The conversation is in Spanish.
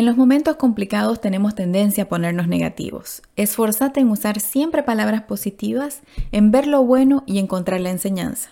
En los momentos complicados tenemos tendencia a ponernos negativos. Esforzate en usar siempre palabras positivas, en ver lo bueno y encontrar la enseñanza.